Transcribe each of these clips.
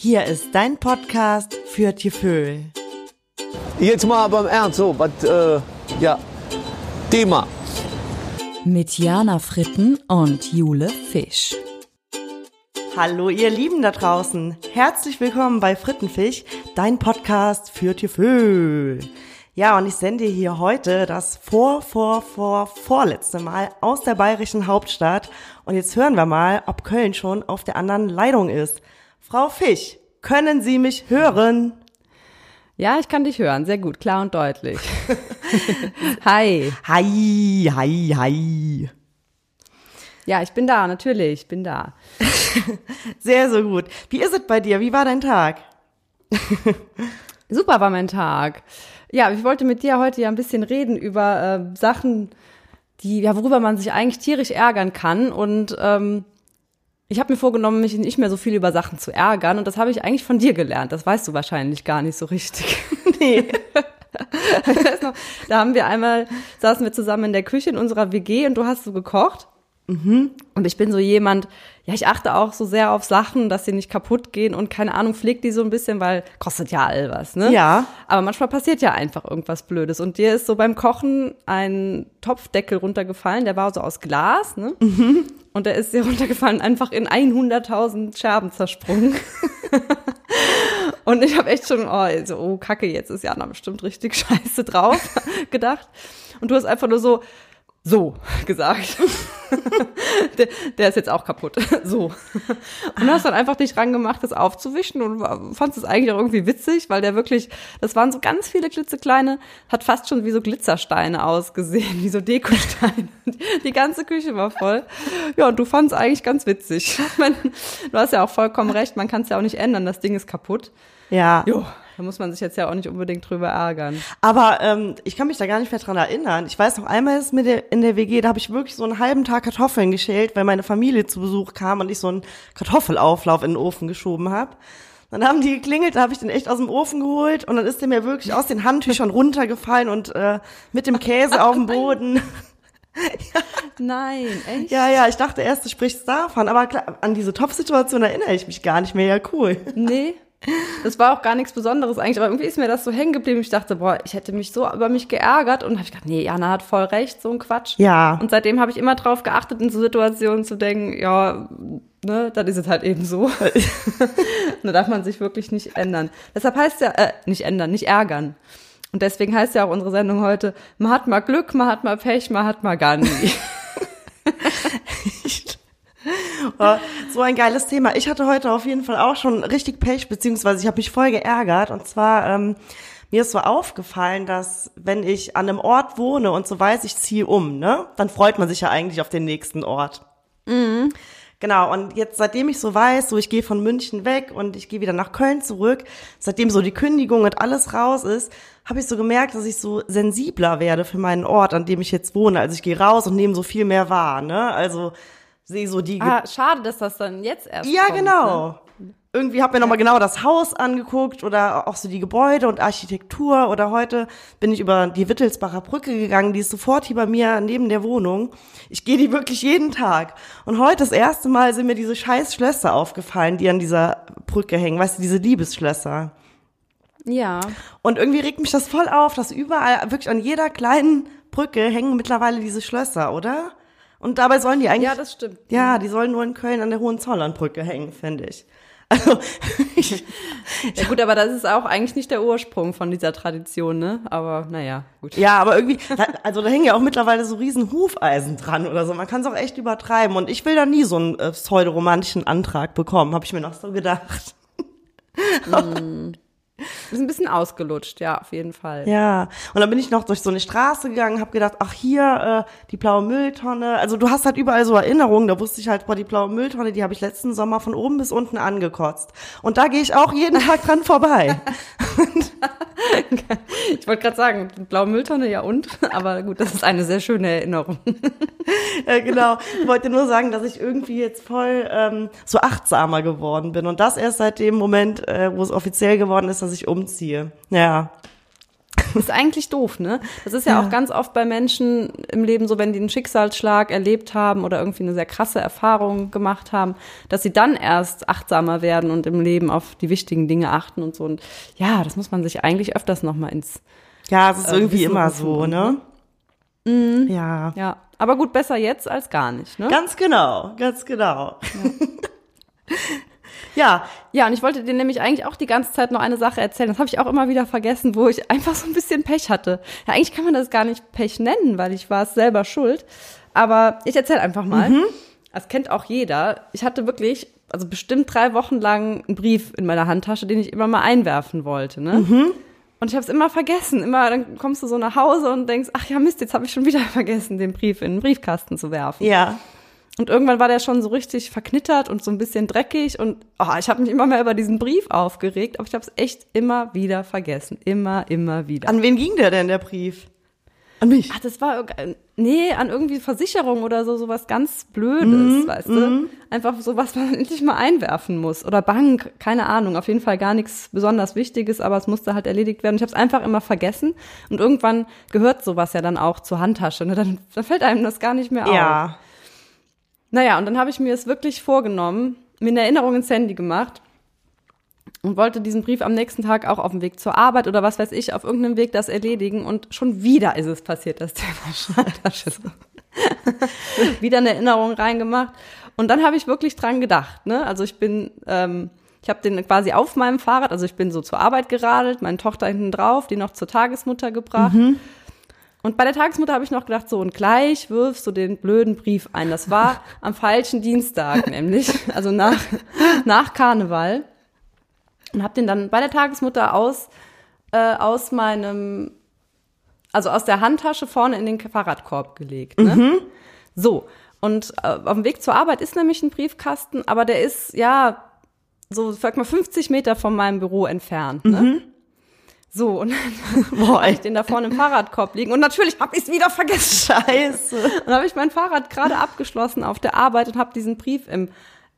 Hier ist dein Podcast für Tieföhl. Jetzt mal beim Ernst, so, was, äh, ja, Thema. Mit Jana Fritten und Jule Fisch. Hallo ihr Lieben da draußen. Herzlich willkommen bei Frittenfisch, dein Podcast für Tieföhl. Ja, und ich sende hier heute das vor, vor, vor, vorletzte Mal aus der bayerischen Hauptstadt. Und jetzt hören wir mal, ob Köln schon auf der anderen Leitung ist. Frau Fisch, können Sie mich hören? Ja, ich kann dich hören. Sehr gut, klar und deutlich. hi. Hi, hi, hi. Ja, ich bin da, natürlich, ich bin da. Sehr, sehr gut. Wie ist es bei dir? Wie war dein Tag? Super war mein Tag. Ja, ich wollte mit dir heute ja ein bisschen reden über äh, Sachen, die, ja, worüber man sich eigentlich tierisch ärgern kann. Und ähm, ich habe mir vorgenommen, mich nicht mehr so viel über Sachen zu ärgern. Und das habe ich eigentlich von dir gelernt. Das weißt du wahrscheinlich gar nicht so richtig. Nee. noch, da haben wir einmal, saßen wir zusammen in der Küche in unserer WG und du hast so gekocht. Mhm. Und ich bin so jemand, ja, ich achte auch so sehr auf Sachen, dass sie nicht kaputt gehen und keine Ahnung, pflegt die so ein bisschen, weil kostet ja all was, ne? Ja. Aber manchmal passiert ja einfach irgendwas Blödes. Und dir ist so beim Kochen ein Topfdeckel runtergefallen, der war so aus Glas, ne? Mhm. Und der ist dir runtergefallen, einfach in 100.000 Scherben zersprungen. und ich habe echt schon, oh, so, oh, Kacke, jetzt ist Jana bestimmt richtig scheiße drauf gedacht. Und du hast einfach nur so, so gesagt. der, der, ist jetzt auch kaputt. so. Und hast dann einfach dich rangemacht, das aufzuwischen und fandest es eigentlich auch irgendwie witzig, weil der wirklich, das waren so ganz viele klitzekleine, hat fast schon wie so Glitzersteine ausgesehen, wie so Dekosteine. Die ganze Küche war voll. Ja, und du fandest es eigentlich ganz witzig. Meine, du hast ja auch vollkommen recht, man kann es ja auch nicht ändern, das Ding ist kaputt. Ja. Jo. Da muss man sich jetzt ja auch nicht unbedingt drüber ärgern. Aber ähm, ich kann mich da gar nicht mehr dran erinnern. Ich weiß noch einmal ist mit der, in der WG, da habe ich wirklich so einen halben Tag Kartoffeln geschält, weil meine Familie zu Besuch kam und ich so einen Kartoffelauflauf in den Ofen geschoben habe. Dann haben die geklingelt, da habe ich den echt aus dem Ofen geholt und dann ist der mir wirklich aus den Handtüchern runtergefallen und äh, mit dem Käse auf dem Boden. ja. Nein, echt? Ja, ja, ich dachte erst, du sprichst davon, aber klar, an diese Topfsituation erinnere ich mich gar nicht mehr. Ja, cool. Nee, das war auch gar nichts Besonderes eigentlich, aber irgendwie ist mir das so hängen geblieben. Ich dachte, boah, ich hätte mich so über mich geärgert und habe ich gedacht, nee, Jana hat voll recht, so ein Quatsch. Ja. Und seitdem habe ich immer drauf geachtet, in so Situationen zu denken, ja, ne, dann ist es halt eben so. da darf man sich wirklich nicht ändern. Deshalb heißt ja, äh, nicht ändern, nicht ärgern. Und deswegen heißt ja auch unsere Sendung heute, man hat mal Glück, man hat mal Pech, man hat mal gar nie. Oh, so ein geiles Thema. Ich hatte heute auf jeden Fall auch schon richtig Pech, beziehungsweise ich habe mich voll geärgert. Und zwar, ähm, mir ist so aufgefallen, dass wenn ich an einem Ort wohne und so weiß, ich ziehe um, ne, dann freut man sich ja eigentlich auf den nächsten Ort. Mhm. Genau, und jetzt, seitdem ich so weiß, so ich gehe von München weg und ich gehe wieder nach Köln zurück, seitdem so die Kündigung und alles raus ist, habe ich so gemerkt, dass ich so sensibler werde für meinen Ort, an dem ich jetzt wohne. Also ich gehe raus und nehme so viel mehr wahr, ne? Also sehe so die. Ah, schade, dass das dann jetzt erst. Ja, kommt, genau. Ne? Irgendwie habe mir nochmal genau das Haus angeguckt oder auch so die Gebäude und Architektur. Oder heute bin ich über die Wittelsbacher Brücke gegangen, die ist sofort hier bei mir neben der Wohnung. Ich gehe die wirklich jeden Tag. Und heute das erste Mal sind mir diese scheiß Schlösser aufgefallen, die an dieser Brücke hängen. Weißt du, diese Liebesschlösser. Ja. Und irgendwie regt mich das voll auf, dass überall, wirklich an jeder kleinen Brücke hängen mittlerweile diese Schlösser, oder? Und dabei sollen die eigentlich. Ja, das stimmt. Ja, die sollen nur in Köln an der Hohenzollernbrücke hängen, finde ich. Also, ich, ja gut, aber das ist auch eigentlich nicht der Ursprung von dieser Tradition, ne? Aber naja, gut. Ja, aber irgendwie, also da hängen ja auch mittlerweile so riesen Hufeisen dran oder so. Man kann es auch echt übertreiben. Und ich will da nie so einen äh, pseudoromantischen Antrag bekommen, habe ich mir noch so gedacht. Mm. Ist ein bisschen ausgelutscht, ja, auf jeden Fall. Ja, und dann bin ich noch durch so eine Straße gegangen, habe gedacht, ach hier, äh, die blaue Mülltonne. Also du hast halt überall so Erinnerungen, da wusste ich halt, boah, die blaue Mülltonne, die habe ich letzten Sommer von oben bis unten angekotzt. Und da gehe ich auch jeden Tag dran vorbei. ich wollte gerade sagen, blaue Mülltonne, ja und? Aber gut, das ist eine sehr schöne Erinnerung. ja, genau. Ich wollte nur sagen, dass ich irgendwie jetzt voll ähm, so achtsamer geworden bin. Und das erst seit dem Moment, äh, wo es offiziell geworden ist, dass ich umziehe. Ja. ist eigentlich doof, ne? Das ist ja, Ja. auch ganz oft bei Menschen im Leben so, wenn die einen Schicksalsschlag erlebt haben oder irgendwie eine sehr krasse Erfahrung gemacht haben, dass sie dann erst achtsamer werden und im Leben auf die wichtigen Dinge achten und so. Und ja, das muss man sich eigentlich öfters nochmal ins, Ja, es ist Äh, irgendwie Wissen immer so, und, ne? Ja. ja. Aber gut, besser jetzt als gar nicht, ne? Ganz genau, ganz genau. Ja, Ja, und ich wollte dir nämlich eigentlich auch die ganze Zeit noch eine Sache erzählen. Das habe ich auch immer wieder vergessen, wo ich einfach so ein bisschen Pech hatte. Ja, eigentlich kann man das gar nicht Pech nennen, weil ich war es selber schuld. Aber ich erzähle einfach mal. Das kennt auch jeder. Ich hatte wirklich, also bestimmt drei Wochen lang einen Brief in meiner Handtasche, den ich immer mal einwerfen wollte. Ne? Und ich habe es immer vergessen. Immer, dann kommst du so nach Hause und denkst, ach ja Mist, jetzt habe ich schon wieder vergessen, den Brief in den Briefkasten zu werfen. ja. Und irgendwann war der schon so richtig verknittert und so ein bisschen dreckig und oh, ich habe mich immer mehr über diesen Brief aufgeregt, aber ich habe es echt immer wieder vergessen, immer, immer wieder. An wen ging der denn, der Brief? An mich. Ach, das war nee, an irgendwie Versicherung oder so sowas ganz Blödes, weißt du? Einfach so was man endlich mal einwerfen muss oder Bank, keine Ahnung, auf jeden Fall gar nichts besonders Wichtiges, aber es musste halt erledigt werden. Ich habe es einfach immer vergessen und irgendwann gehört sowas ja dann auch zur Handtasche, ne? Dann, dann fällt einem das gar nicht mehr auf. Ja. Naja, und dann habe ich mir es wirklich vorgenommen, mir eine Erinnerung ins Handy gemacht und wollte diesen Brief am nächsten Tag auch auf dem Weg zur Arbeit oder was weiß ich, auf irgendeinem Weg das erledigen. Und schon wieder ist es passiert, das Thema Handtasche. wieder eine Erinnerung reingemacht. Und dann habe ich wirklich dran gedacht. Ne? Also ich bin, ähm, ich habe den quasi auf meinem Fahrrad, also ich bin so zur Arbeit geradelt, meine Tochter hinten drauf, die noch zur Tagesmutter gebracht. Und bei der Tagesmutter habe ich noch gedacht, so und gleich wirfst du den blöden Brief ein. Das war am falschen Dienstag nämlich, also nach, nach Karneval. Und habe den dann bei der Tagesmutter aus, äh, aus meinem, also aus der Handtasche vorne in den Fahrradkorb gelegt. Ne? So, und äh, auf dem Weg zur Arbeit ist nämlich ein Briefkasten, aber der ist, ja, so, sag mal, 50 Meter von meinem Büro entfernt. Ne? So, und dann Boah, habe ich den da vorne im Fahrradkorb liegen. Und natürlich habe ich es wieder vergessen. Scheiße. Und dann habe ich mein Fahrrad gerade abgeschlossen auf der Arbeit und habe diesen Brief im,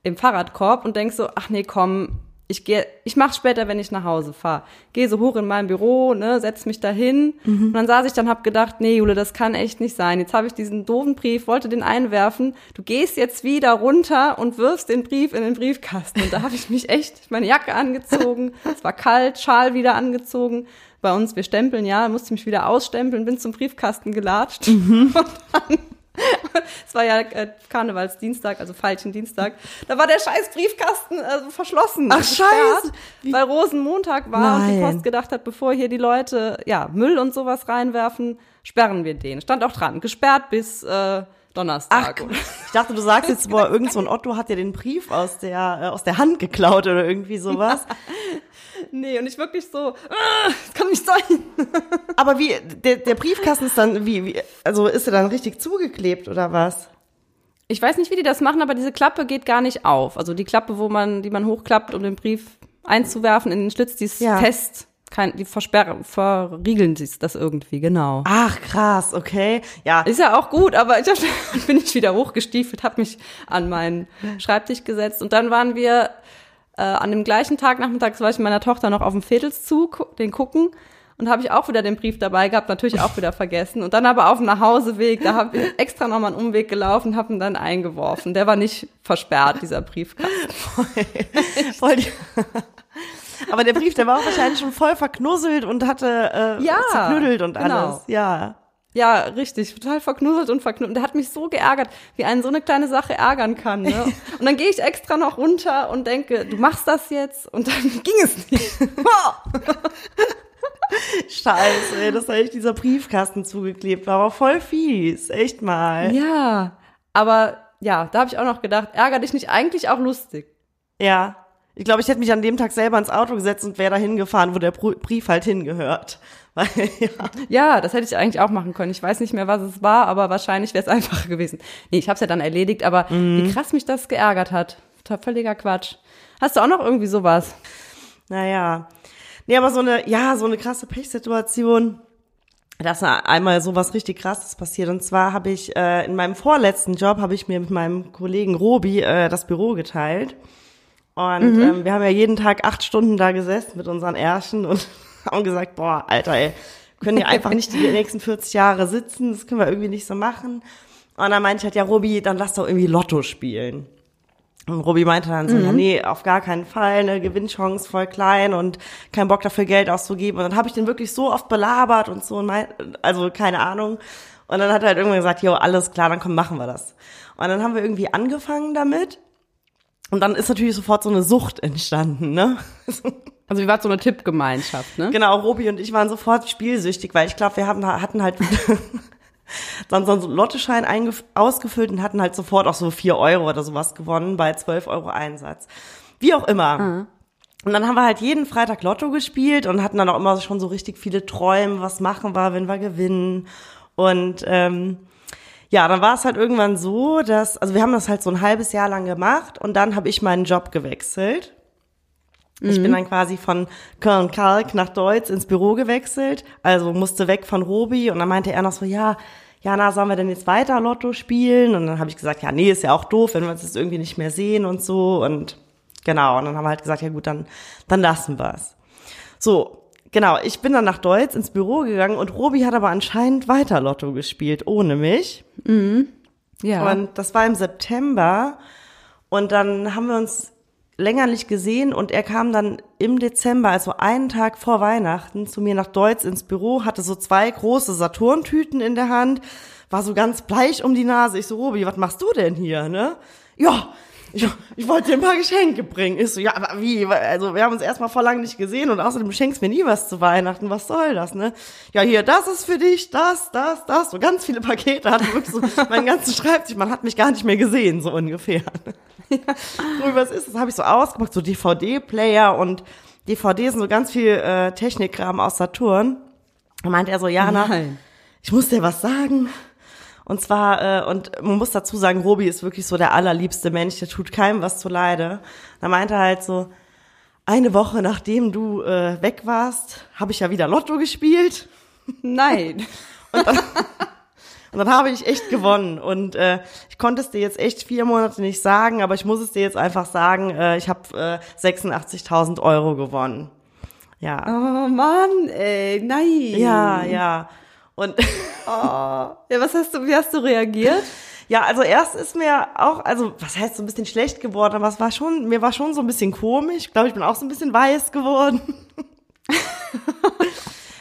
im Fahrradkorb und denk so, ach nee, komm, ich gehe, ich mach's später, wenn ich nach Hause fahre. Gehe so hoch in mein Büro, ne, setz mich da hin. Und dann saß ich dann, hab gedacht, nee, Jule, das kann echt nicht sein. Jetzt habe ich diesen doofen Brief, wollte den einwerfen. Du gehst jetzt wieder runter und wirfst den Brief in den Briefkasten. Und da habe ich mich echt meine Jacke angezogen. Es war kalt, Schal wieder angezogen. Bei uns, wir stempeln, ja, musste ich mich wieder ausstempeln, bin zum Briefkasten gelatscht. Und dann es war ja äh, Karnevalsdienstag, also falschen Dienstag. Da war der scheiß Briefkasten äh, verschlossen. Ach, scheiße. Weil Rosenmontag war und die Nein. Post gedacht hat, bevor hier die Leute ja Müll und sowas reinwerfen, sperren wir den. Stand auch dran, gesperrt bis äh, Ach, Donnerstag. ich dachte, du sagst jetzt, boah, irgend so ein Otto hat dir den Brief aus der, äh, aus der Hand geklaut oder irgendwie sowas. nee, und ich wirklich so, ah, das kann nicht sein. Aber wie, der, der Briefkasten ist dann, wie, wie, also ist er dann richtig zugeklebt oder was? Ich weiß nicht, wie die das machen, aber diese Klappe geht gar nicht auf. Also die Klappe, wo man, die man hochklappt, um den Brief einzuwerfen in den Schlitz, die ist Ja. fest. Kein, die versperren, verriegeln sich das irgendwie, genau. Ach, krass, okay. Ja, Ist ja auch gut, aber ich hab, bin ich wieder hochgestiefelt, habe mich an meinen Schreibtisch gesetzt und dann waren wir äh, an dem gleichen Tag nachmittags war ich mit meiner Tochter noch auf dem Vedelszug, den gucken und habe ich auch wieder den Brief dabei gehabt, natürlich auch wieder vergessen und dann aber auf dem Nachhauseweg, da habe ich extra nochmal einen Umweg gelaufen, habe ihn dann eingeworfen. Der war nicht versperrt, dieser Briefkasten. voll die Aber der Brief, der war auch wahrscheinlich schon voll verknusselt und hatte äh, Ja, zerknüttelt und genau. alles. Ja. Ja, richtig, total verknusselt und verknusselt. Der hat mich so geärgert, wie einen so eine kleine Sache ärgern kann. Ne? Und dann gehe ich extra noch runter und denke, du machst das jetzt und dann ging es nicht. Scheiße, ey, dass da echt dieser Briefkasten zugeklebt war. Aber voll fies, echt mal. ja, aber ja, da habe ich auch noch gedacht, ärger dich nicht, eigentlich auch lustig. Ja. Ich glaube, ich hätte mich an dem Tag selber ins Auto gesetzt und wäre da hingefahren, wo der Brief halt hingehört. Weil, ja. Ja, das hätte ich eigentlich auch machen können. Ich weiß nicht mehr, was es war, aber wahrscheinlich wäre es einfacher gewesen. Nee, ich habe es ja dann erledigt, aber wie krass mich das geärgert hat. Völliger Quatsch. Hast du auch noch irgendwie sowas? Naja. Nee, aber so eine, ja, so eine krasse Pechsituation. Da ist einmal sowas richtig krasses passiert. Und zwar habe ich äh, in meinem vorletzten Job habe ich mir mit meinem Kollegen Robi äh, das Büro geteilt. Und Mhm. ähm, wir haben ja jeden Tag acht Stunden da gesessen mit unseren Ärschen und haben gesagt, boah, Alter, ey, können ja einfach nicht die nächsten 40 Jahre sitzen, das können wir irgendwie nicht so machen. Und dann meinte ich halt, ja, Robi, dann lass doch irgendwie Lotto spielen. Und Robi meinte dann so, ja, nee, auf gar keinen Fall, eine Gewinnchance voll klein und kein Bock dafür Geld auszugeben. Und dann habe ich den wirklich so oft belabert und so, und mein, also keine Ahnung. Und dann hat er halt irgendwann gesagt, jo, alles klar, dann komm, machen wir das. Und dann haben wir irgendwie angefangen damit. Und dann ist natürlich sofort so eine Sucht entstanden, ne? Also wie war so eine Tippgemeinschaft, ne? Genau, Robi und ich waren sofort spielsüchtig, weil ich glaube, wir haben, hatten halt dann so einen Lotteschein ausgefüllt und hatten halt sofort auch so vier Euro oder sowas gewonnen bei 12 Euro Einsatz. Wie auch immer. Und dann haben wir halt jeden Freitag Lotto gespielt und hatten dann auch immer schon so richtig viele Träume, was machen wir, wenn wir gewinnen. Und ähm, ja, dann war es halt irgendwann so, dass, also wir haben das halt so ein halbes Jahr lang gemacht und dann habe ich meinen Job gewechselt. Ich bin dann quasi von Köln-Kalk nach Deutz ins Büro gewechselt, also musste weg von Robi und dann meinte er noch so, ja, Jana, sollen wir denn jetzt weiter Lotto spielen? Und dann habe ich gesagt, ja, nee, ist ja auch doof, wenn wir uns jetzt irgendwie nicht mehr sehen und so und genau, und dann haben wir halt gesagt, ja gut, dann, dann lassen wir es. So, genau, ich bin dann nach Deutz ins Büro gegangen und Robi hat aber anscheinend weiter Lotto gespielt, ohne mich. Ja. Und das war im September. Und dann haben wir uns länger nicht gesehen und er kam dann im Dezember, also einen Tag vor Weihnachten, zu mir nach Deutz ins Büro, hatte so zwei große Saturntüten in der Hand, war so ganz bleich um die Nase. Ich so, Robi, was machst du denn hier, ne? Ja, ich, ich wollte dir ein paar Geschenke bringen. Ich so, ja, aber wie? Also wir haben uns erstmal vor lang nicht gesehen und außerdem schenkst mir nie was zu Weihnachten. Was soll das, ne? Ja, hier, das ist für dich, das, das, das. So ganz viele Pakete hatte wirklich so meinen ganzen Schreibtisch. Man hat mich gar nicht mehr gesehen, so ungefähr. so, was ist das? Habe ich so ausgemacht, so DVD-Player und DVD sind so ganz viel äh, Technikkram aus Saturn. Und meinte er so, Jana, Nein. ich muss dir was sagen. Und zwar, äh, und man muss dazu sagen, Robi ist wirklich so der allerliebste Mensch, der tut keinem was zuleide. Da meinte er halt so, eine Woche nachdem du äh, weg warst, habe ich ja wieder Lotto gespielt. Nein. Und dann habe ich echt gewonnen. Und äh, ich konnte es dir jetzt echt vier Monate nicht sagen, aber ich muss es dir jetzt einfach sagen, äh, ich habe äh, 86.000 Euro gewonnen. Ja. Oh Mann, ey, nein. Ja, ja. Und Ja, was hast du, wie hast du reagiert? Ja, also erst ist mir auch, also was heißt so ein bisschen schlecht geworden, aber es war schon, mir war schon so ein bisschen komisch. Ich glaube, ich bin auch so ein bisschen weiß geworden.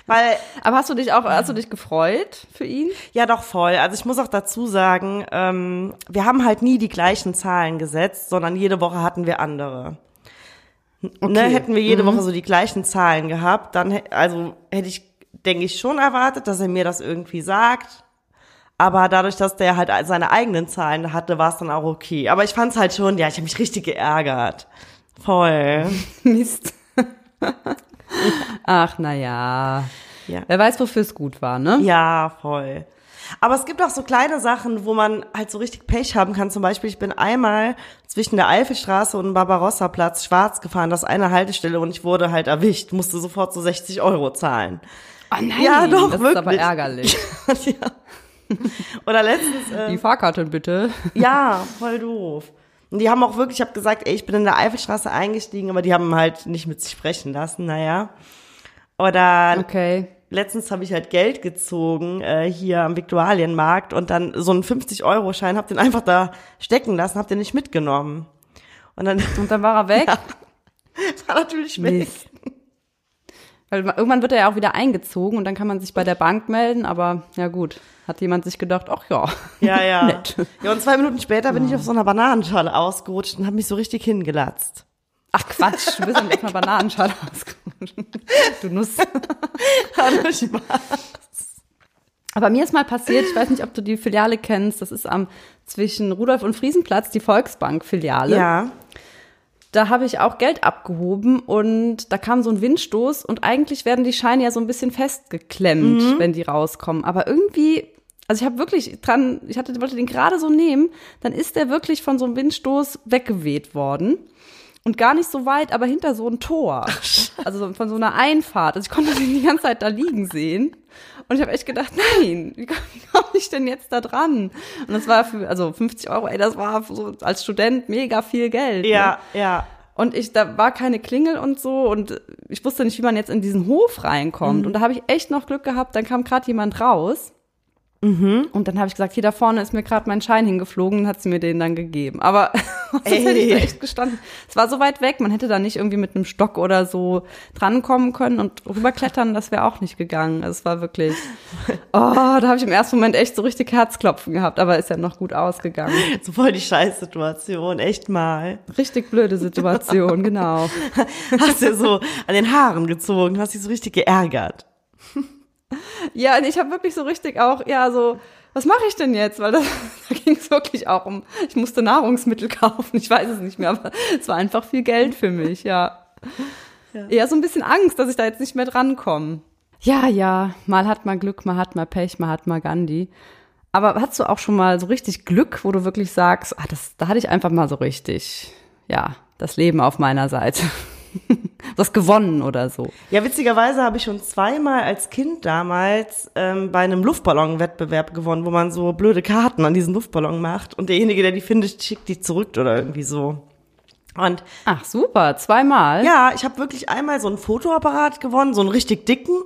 Weil, Aber hast du dich auch, hast du dich gefreut für ihn? ja doch voll. Also ich muss auch dazu sagen, ähm, wir haben halt nie die gleichen Zahlen gesetzt, sondern jede Woche hatten wir andere. Ne, hätten wir jede Woche so die gleichen Zahlen gehabt, dann, also hätte ich, denke ich, schon erwartet, dass er mir das irgendwie sagt. Aber dadurch, dass der halt seine eigenen Zahlen hatte, war es dann auch okay. Aber ich fand es halt schon, ja, ich habe mich richtig geärgert. Voll. Mist. Ach, na ja. Ja. Wer weiß, wofür es gut war, ne? Ja, voll. Aber es gibt auch so kleine Sachen, wo man halt so richtig Pech haben kann. Zum Beispiel, ich bin einmal zwischen der Eifelstraße und dem Barbarossa-Platz schwarz gefahren, das ist eine Haltestelle und ich wurde halt erwischt, musste sofort so 60 Euro zahlen. Oh nein, Ja, doch, das wirklich. ist aber ärgerlich. ja. Oder letztens, äh, Die Fahrkarte bitte. ja, voll doof. Und die haben auch wirklich, ich habe gesagt, ey, ich bin in der Eifelstraße eingestiegen, aber die haben halt nicht mit sich sprechen lassen, naja. Oder Okay. letztens habe ich halt Geld gezogen äh, hier am Viktualienmarkt und dann so einen 50-Euro-Schein, hab den einfach da stecken lassen, hab den nicht mitgenommen. Und dann Und dann war er weg. war natürlich weg. Mist. Weil irgendwann wird er ja auch wieder eingezogen und dann kann man sich bei der Bank melden, aber ja gut, hat jemand sich gedacht, ach ja. Ja, ja. Nett. Ja, und zwei Minuten später bin ich auf so einer Bananenschale ausgerutscht und habe mich so richtig hingelatzt. Ach Quatsch, du bist mit einer Bananenschale ausgerutscht. Du Nuss. Hallo, Spaß. Aber mir ist mal passiert, ich weiß nicht, ob du die Filiale kennst, das ist am zwischen Rudolf und Friesenplatz, die Volksbank-Filiale. Ja. Da habe ich auch Geld abgehoben und da kam so ein Windstoß und eigentlich werden die Scheine ja so ein bisschen festgeklemmt, wenn die rauskommen. Aber irgendwie, also ich habe wirklich dran, ich hatte, wollte den gerade so nehmen, dann ist der wirklich von so einem Windstoß weggeweht worden. Und gar nicht so weit, aber hinter so ein Tor. Also von so einer Einfahrt. Also ich konnte den die ganze Zeit da liegen sehen. Und ich habe echt gedacht, nein, wie komme komm ich denn jetzt da dran? Und das war für, also 50 Euro, ey, das war so als Student mega viel Geld. Ne? Ja, ja. Und ich, da war keine Klingel und so und ich wusste nicht, wie man jetzt in diesen Hof reinkommt. Und da habe ich echt noch Glück gehabt, dann kam gerade jemand raus. Und dann habe ich gesagt, hier da vorne ist mir gerade mein Schein hingeflogen, und hat sie mir den dann gegeben. Aber sonst hätte ich da echt gestanden. Es war so weit weg, man hätte da nicht irgendwie mit einem Stock oder so drankommen können und rüberklettern, das wäre auch nicht gegangen. Es war wirklich, oh, da habe ich im ersten Moment echt so richtig Herzklopfen gehabt, aber ist ja noch gut ausgegangen. So voll die Scheißsituation, echt mal. Richtig blöde Situation, genau. Hast dir so an den Haaren gezogen, hast dich so richtig geärgert. Ja, und ich habe wirklich so richtig auch, ja, so, was mache ich denn jetzt? Weil das, da ging es wirklich auch um, ich musste Nahrungsmittel kaufen, ich weiß es nicht mehr, aber es war einfach viel Geld für mich, ja. Ja. Eher so ein bisschen Angst, dass ich da jetzt nicht mehr drankomme. Ja, ja, mal hat man Glück, mal hat man Pech, mal hat man Gandhi. Aber hast du auch schon mal so richtig Glück, wo du wirklich sagst, ah, das, da hatte ich einfach mal so richtig, ja, das Leben auf meiner Seite. Was gewonnen oder so. Ja, witzigerweise habe ich schon zweimal als Kind damals ähm, bei einem Luftballon-Wettbewerb gewonnen, wo man so blöde Karten an diesen Luftballon macht und derjenige, der die findet, schickt die zurück oder irgendwie so. Und Ach, super, zweimal. ja, ich habe wirklich einmal so einen Fotoapparat gewonnen, so einen richtig dicken.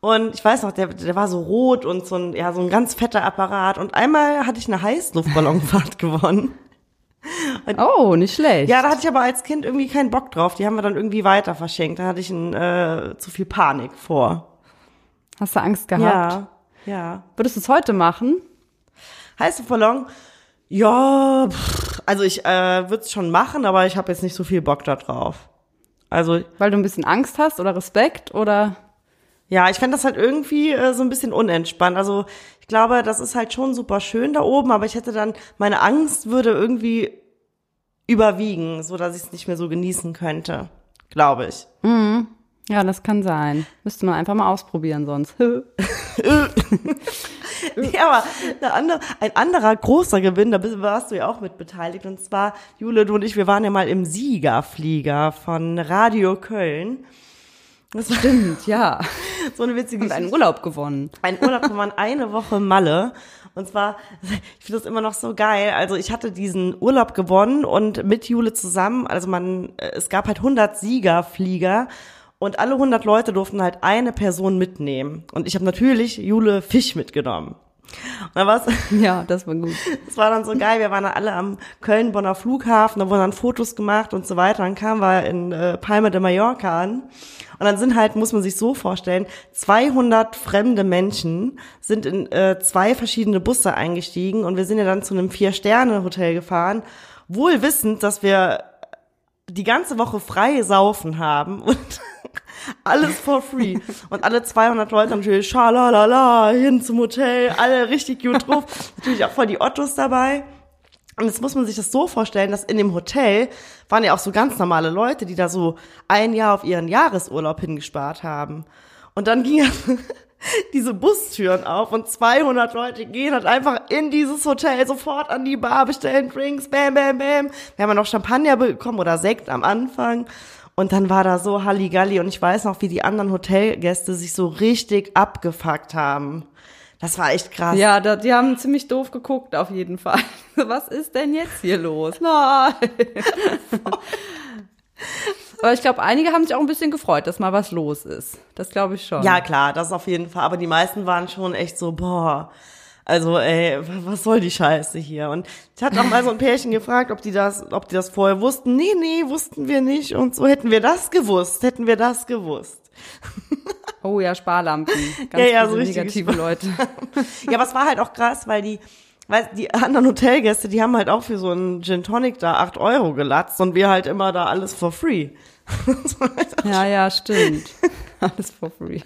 Und ich weiß noch, der, der war so rot und so ein, ja, so ein ganz fetter Apparat. Und einmal hatte ich eine Heißluftballonfahrt gewonnen. Oh, nicht schlecht. Ja, da hatte ich aber als Kind irgendwie keinen Bock drauf. Die haben wir dann irgendwie weiter verschenkt. Da hatte ich ein, äh, zu viel Panik vor. Hast du Angst gehabt? Ja, ja. Würdest du es heute machen? Heißluftballon, ja, pff, also ich äh, würde es schon machen, aber ich habe jetzt nicht so viel Bock da drauf. Also Weil du ein bisschen Angst hast oder Respekt oder? Ja, ich fände das halt irgendwie äh, so ein bisschen unentspannt. Also ich glaube, das ist halt schon super schön da oben, aber ich hätte dann, meine Angst würde irgendwie überwiegen, so dass ich es nicht mehr so genießen könnte. Glaube ich. Ja, das kann sein. Müsste man einfach mal ausprobieren sonst. Ja, aber eine andere, ein anderer großer Gewinn, da bist- warst du ja auch mit beteiligt. Und zwar, Jule, du und ich, wir waren ja mal im Siegerflieger von Radio Köln. Das Stimmt, ja. so eine witzige Und einen Urlaub gewonnen. ein Urlaub, wo man eine Woche Malle. Und zwar, ich finde das immer noch so geil. Also ich hatte diesen Urlaub gewonnen und mit Jule zusammen, also man, äh, es gab halt 100 Siegerflieger und alle 100 Leute durften halt eine Person mitnehmen. Und ich habe natürlich Jule Fisch mitgenommen. Und war's, Ja, das war gut. das war dann so geil. Wir waren dann alle am Köln-Bonner Flughafen, da wurden dann Fotos gemacht und so weiter. Dann kamen wir in äh, Palma de Mallorca an. Und dann sind halt, muss man sich so vorstellen, 200 fremde Menschen sind in äh, zwei verschiedene Busse eingestiegen und wir sind ja dann zu einem Vier-Sterne-Hotel gefahren, wohl wissend, dass wir die ganze Woche frei saufen haben und alles for free. Und alle 200 Leute natürlich, schalalala, hin zum Hotel, alle richtig gut drauf. natürlich auch voll die Ottos dabei. Und jetzt muss man sich das so vorstellen, dass in dem Hotel waren ja auch so ganz normale Leute, die da so ein Jahr auf ihren Jahresurlaub hingespart haben. Und dann ging ja diese Bustüren auf und 200 Leute gehen halt einfach in dieses Hotel sofort an die Bar, bestellen Drinks, bam, bam, bam. Wir haben ja noch Champagner bekommen oder Sekt am Anfang. Und dann war da so Halligalli und ich weiß noch, wie die anderen Hotelgäste sich so richtig abgefuckt haben. Das war echt krass. Ja, da, die haben ziemlich doof geguckt, auf jeden Fall. Was ist denn jetzt hier los? Nein. Aber ich glaube, einige haben sich auch ein bisschen gefreut, dass mal was los ist. Das glaube ich schon. Ja, klar, das auf jeden Fall. Aber die meisten waren schon echt so, boah, also ey, was soll die Scheiße hier? Und ich hatte auch mal so ein Pärchen gefragt, ob die das, ob die das vorher wussten. Nee, nee, wussten wir nicht. Und so hätten wir das gewusst, hätten wir das gewusst. Oh ja, Sparlampen. Ganz Ja, ja, so negative Leute. Ja, aber es war halt auch krass, weil die, weil die anderen Hotelgäste, die haben halt auch für so einen Gin Tonic da acht Euro gelatzt und wir halt immer da alles for free. Ja, ja, stimmt. Alles for free.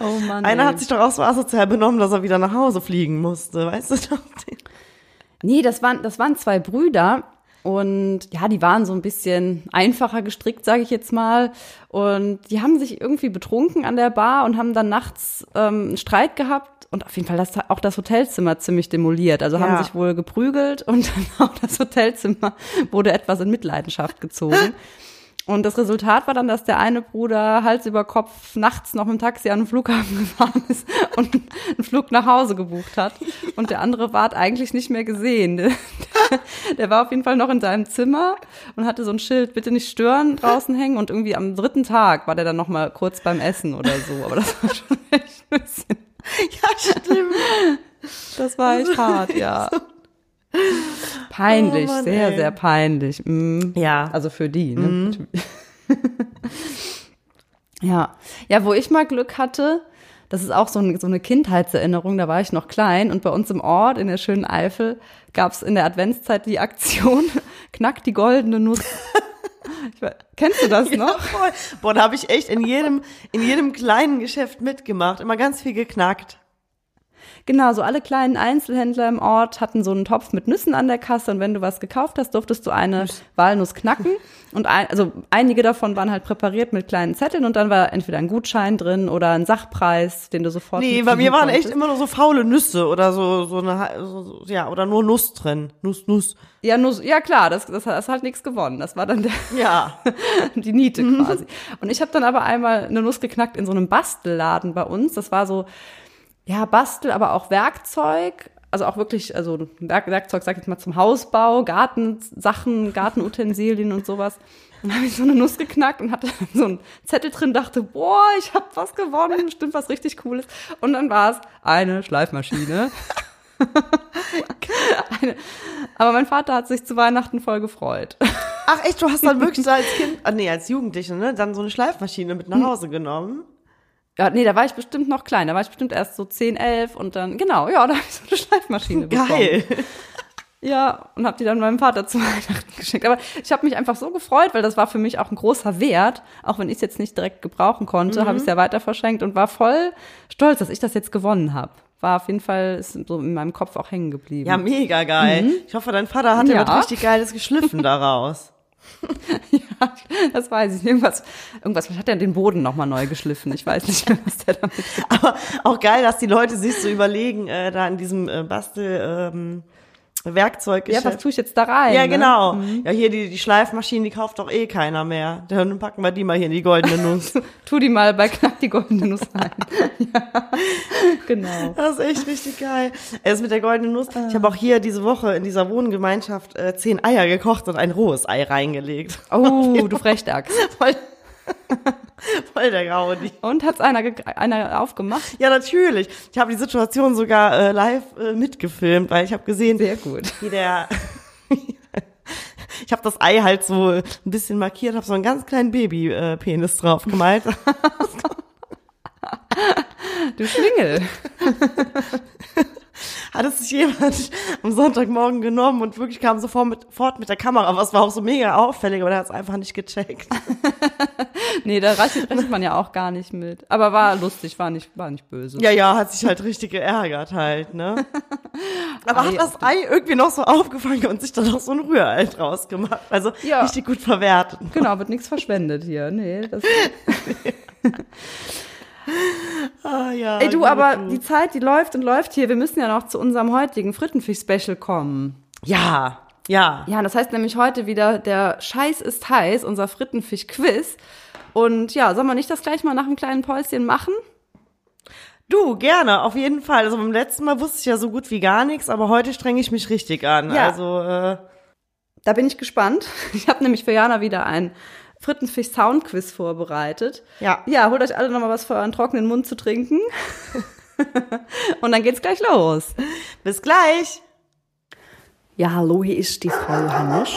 Oh Mann. Einer ey. hat sich doch auch so asozial benommen, dass er wieder nach Hause fliegen musste, weißt du doch? Nee, das waren, das waren zwei Brüder. Und ja, die waren so ein bisschen einfacher gestrickt, sage ich jetzt mal. Und die haben sich irgendwie betrunken an der Bar und haben dann nachts ähm, einen Streit gehabt und auf jeden Fall das, auch das Hotelzimmer ziemlich demoliert. Also Ja. haben sich wohl geprügelt und dann auch das Hotelzimmer wurde etwas in Mitleidenschaft gezogen. Und das Resultat war dann, dass der eine Bruder Hals über Kopf nachts noch dem Taxi an den Flughafen gefahren ist und einen Flug nach Hause gebucht hat. Und der andere war eigentlich nicht mehr gesehen. Der der war auf jeden Fall noch in seinem Zimmer und hatte so ein Schild, bitte nicht stören, draußen hängen. Und irgendwie am dritten Tag war der dann noch mal kurz beim Essen oder so. Aber das war schon echt ein bisschen, Ja, stimmt. das war echt hart, ja. Peinlich, Oh Mann, sehr, ey. sehr peinlich. Mm. Ja. Also für die, ne? ja. Ja, wo ich mal Glück hatte, das ist auch so, ein, so eine Kindheitserinnerung, da war ich noch klein und bei uns im Ort in der schönen Eifel gab es in der Adventszeit die Aktion Knack die goldene Nuss. Weiß, kennst du das Ja, noch? voll. Boah, da habe ich echt in jedem, in jedem kleinen Geschäft mitgemacht. Immer ganz viel geknackt. Genau, so alle kleinen Einzelhändler im Ort hatten so einen Topf mit Nüssen an der Kasse und wenn du was gekauft hast, durftest du eine Walnuss knacken und ein, also einige davon waren halt präpariert mit kleinen Zetteln und dann war entweder ein Gutschein drin oder ein Sachpreis, den du sofort Nee, bei mir waren echt konntest. immer nur so faule Nüsse oder so, so eine, so, ja, oder nur Nuss drin. Nuss, Nuss. ja, nur, ja klar, das, das, das hat nichts gewonnen. Das war dann der, Ja. die Niete quasi. Und ich habe dann aber einmal eine Nuss geknackt in so einem Bastelladen bei uns. Das war so, ja, Bastel, aber auch Werkzeug. Also auch wirklich, also Werk, Werkzeug, sag ich jetzt mal, zum Hausbau, Gartensachen, Gartenutensilien und sowas. Dann habe ich so eine Nuss geknackt und hatte so einen Zettel drin, dachte, boah, ich habe was gewonnen, bestimmt was richtig Cooles. Und dann war es eine Schleifmaschine. eine, aber mein Vater hat sich zu Weihnachten voll gefreut. Ach echt, du hast dann wirklich so als Kind, ah, nee, als Jugendliche, ne, dann so eine Schleifmaschine mit nach Hause genommen. Ja, nee, da war ich bestimmt noch klein. Da war ich bestimmt erst so 10, 11 und dann, genau, ja, da habe ich so eine Schleifmaschine bekommen. Geil. Ja, und habe die dann meinem Vater zu Weihnachten geschenkt. Aber ich habe mich einfach so gefreut, weil das war für mich auch ein großer Wert. Auch wenn ich es jetzt nicht direkt gebrauchen konnte, habe ich es ja weiter verschenkt und war voll stolz, dass ich das jetzt gewonnen habe. War auf jeden Fall ist so in meinem Kopf auch hängen geblieben. Ja, mega geil. Ich hoffe, dein Vater hat Ja. was richtig Geiles geschliffen daraus. Ja, das weiß ich. Irgendwas, irgendwas hat er den Boden nochmal neu geschliffen. Ich weiß nicht was der damit Aber auch geil, dass die Leute sich so überlegen, äh, da in diesem äh, Bastel, ähm, Ja, Werkzeuggeschäft. was tue ich jetzt da rein? Ja, ne? genau. Ja, hier die, die Schleifmaschinen, die kauft doch eh keiner mehr. Dann packen wir die mal hier in die goldene Nuss. Tu die mal bei Knack die goldene Nuss rein. ja, genau. Das ist echt richtig geil. Es mit der goldenen Nuss. Ich habe auch hier diese Woche in dieser Wohngemeinschaft äh, zehn Eier gekocht und ein rohes Ei reingelegt. Oh, du Frechdachs. Voll, voll der Gaudi. Und hat's einer, einer aufgemacht? Ja, natürlich. Ich habe die Situation sogar äh, live äh, mitgefilmt, weil ich habe gesehen, Sehr gut. wie der... Ich habe das Ei halt so ein bisschen markiert, habe so einen ganz kleinen Babypenis drauf gemalt. Du Schlingel. Hat es sich jemand am Sonntagmorgen genommen und wirklich kam sofort mit, fort mit der Kamera. Aber es war auch so mega auffällig, aber der hat es einfach nicht gecheckt. Nee, da rechnet man ja auch gar nicht mit. Aber war lustig, war nicht, war nicht böse. Ja, ja, hat sich halt richtig geärgert halt, ne? Aber Ei hat das Ei irgendwie noch so aufgefangen und sich dann noch so ein Rührei draus gemacht. Also Ja. richtig gut verwertet. Genau, wird nichts verschwendet hier. Nee, das Ah, ja, Ey, du, aber du. die Zeit, die läuft und läuft hier. Wir müssen ja noch zu unserem heutigen Frittenfisch-Special kommen. Ja, ja. Ja, das heißt nämlich heute wieder, der Scheiß ist heiß, unser Frittenfisch-Quiz. Und ja, soll man nicht das gleich mal nach einem kleinen Päuschen machen? Du, gerne, auf jeden Fall. Also beim letzten Mal wusste ich ja so gut wie gar nichts, aber heute strenge ich mich richtig an. Ja. Also, äh, Da bin ich gespannt. Ich habe nämlich für Jana wieder ein Frittenfisch-Sound-Quiz vorbereitet. Ja. Ja, holt euch alle nochmal was für euren trockenen Mund zu trinken. und dann geht's gleich los. bis gleich. Ja, hallo, hier ist die Frau Johannes.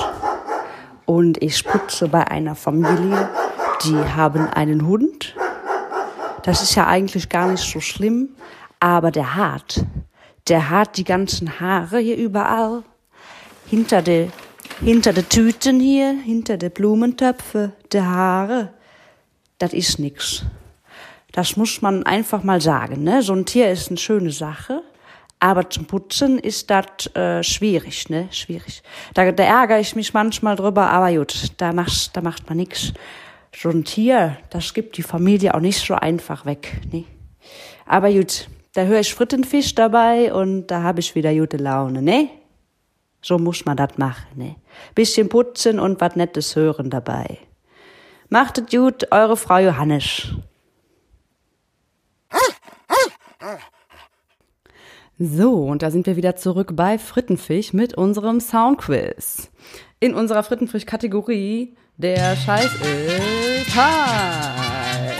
Und ich putze bei einer Familie, die haben einen Hund. Das ist ja eigentlich gar nicht so schlimm, aber der hat, der hat die ganzen Haare hier überall. Hinter der, hinter der Tüten hier, hinter der Blumentöpfe, der Haare. Das ist nix. Das muss man einfach mal sagen. Ne? So ein Tier ist eine schöne Sache. Aber zum Putzen ist das äh, schwierig, ne? Schwierig. Da, da ärgere ich mich manchmal drüber, aber gut, da, machst, da macht man nix. So ein Tier, das gibt die Familie auch nicht so einfach weg, ne? Aber gut, da höre ich Frittenfisch dabei und da habe ich wieder gute Laune, ne? So muss man das machen, ne? Bisschen putzen und was Nettes hören dabei. Macht es gut, eure Frau Johannes. So, und da sind wir wieder zurück bei Frittenfisch mit unserem Soundquiz. In unserer Frittenfisch-Kategorie der Scheiß ist heiß.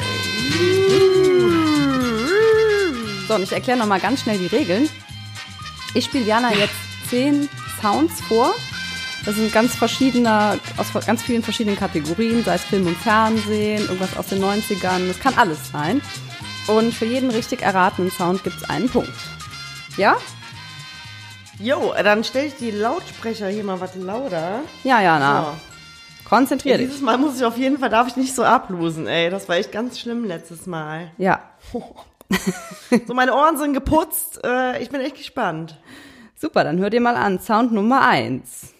So, und ich erkläre nochmal ganz schnell die Regeln. Ich spiele Jana jetzt zehn Sounds vor. Das sind ganz verschiedene, aus ganz vielen verschiedenen Kategorien, sei es Film und Fernsehen, irgendwas aus den 90ern, das kann alles sein. Und für jeden richtig erratenen Sound gibt es einen Punkt. Ja? Jo, dann stelle ich die Lautsprecher hier mal was lauter. Ja, Jana. So. Konzentrier Ja, dich. dieses Mal muss ich auf jeden Fall, darf ich nicht so ablosen, ey. Das war echt ganz schlimm letztes Mal. Ja. So, meine Ohren sind geputzt. Äh, ich bin echt gespannt. Super, dann hör dir mal an. Sound Nummer eins.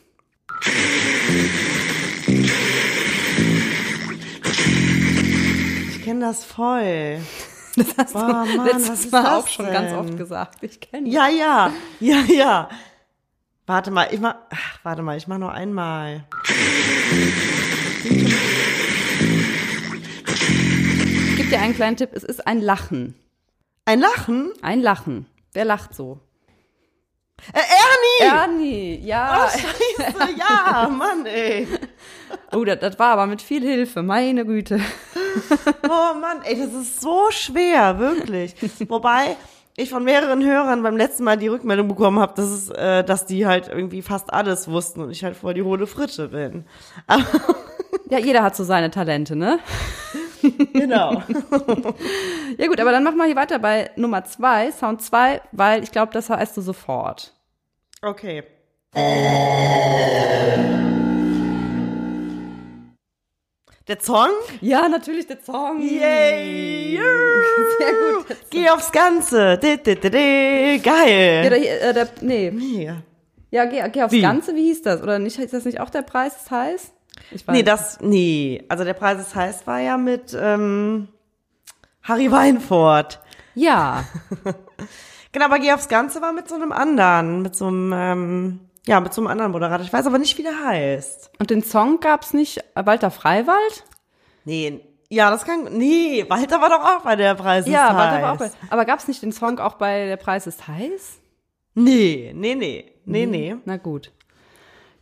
Ich kenne das voll. Das hast Boah, du Mann, letztes ist Mal auch schon ganz denn? oft gesagt. Ich kenne Ja, ja, ja, ja. Warte mal, ich mach, ach, warte mal, ich mach noch einmal. Ich gebe dir einen kleinen Tipp. Es ist ein Lachen. Ein Lachen? Ein Lachen. Wer lacht so? Äh, Ernie! Ernie, ja. Scheiße, ja, Mann, ey. Oh, das, das war aber mit viel Hilfe. Meine Güte. Oh Mann, ey, das ist so schwer, wirklich. Wobei ich von mehreren Hörern beim letzten Mal die Rückmeldung bekommen habe, dass es, äh, dass die halt irgendwie fast alles wussten und ich halt voll die hohle Fritte bin. Aber, Ja, jeder hat so seine Talente, ne? Genau. Ja gut, aber dann machen wir hier weiter bei Nummer zwei, Sound zwei, weil ich glaube, das heißt du sofort. Okay. Der Song? Ja, natürlich der Song. Yay! Sehr gut. Geh aufs Ganze. Di, di, di, di. Ja, Geil. der, äh, der, nee. Ja, geh, geh aufs Wie? Ganze, wie hieß das? Oder nicht, ist das nicht auch der Preis des heiß? Ich. Nee, das, nee. Also der Preis ist heiß war ja mit ähm, Harry Weinfurt. Ja. Genau, aber Geh aufs Ganze war mit so einem anderen, mit so einem, ähm, ja, mit so einem anderen Moderator. Ich weiß aber nicht, wie der heißt. Und den Song gab's nicht äh, Walter Freiwald? Nee, ja, das kann, nee, Walter war doch auch bei der Preis ist ja, heiß. Walter war auch bei. Aber gab's nicht den Song auch bei Der Preis ist heiß? Nee, nee, nee, nee, nee. Na gut.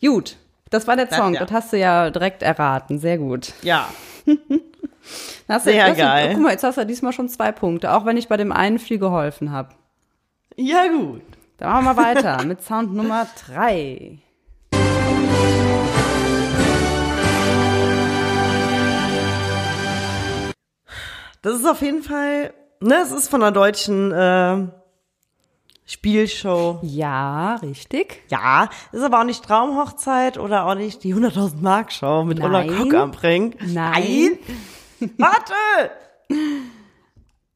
Gut. Das war der Das- Song, ja. das hast du ja direkt erraten. Sehr gut. Ja, Hast Sehr du, geil. Du, guck mal, jetzt hast du diesmal schon zwei Punkte, auch wenn ich bei dem einen viel geholfen habe. ja gut. Dann machen wir mal weiter mit Sound Nummer drei. Das ist auf jeden Fall, ne, es ist von einer deutschen äh, Spielshow. Ja, richtig. Ja, ist aber auch nicht Traumhochzeit oder auch nicht die 100.000 Mark Show mit Ulla Nein. Kock am Brink. Nein. Warte!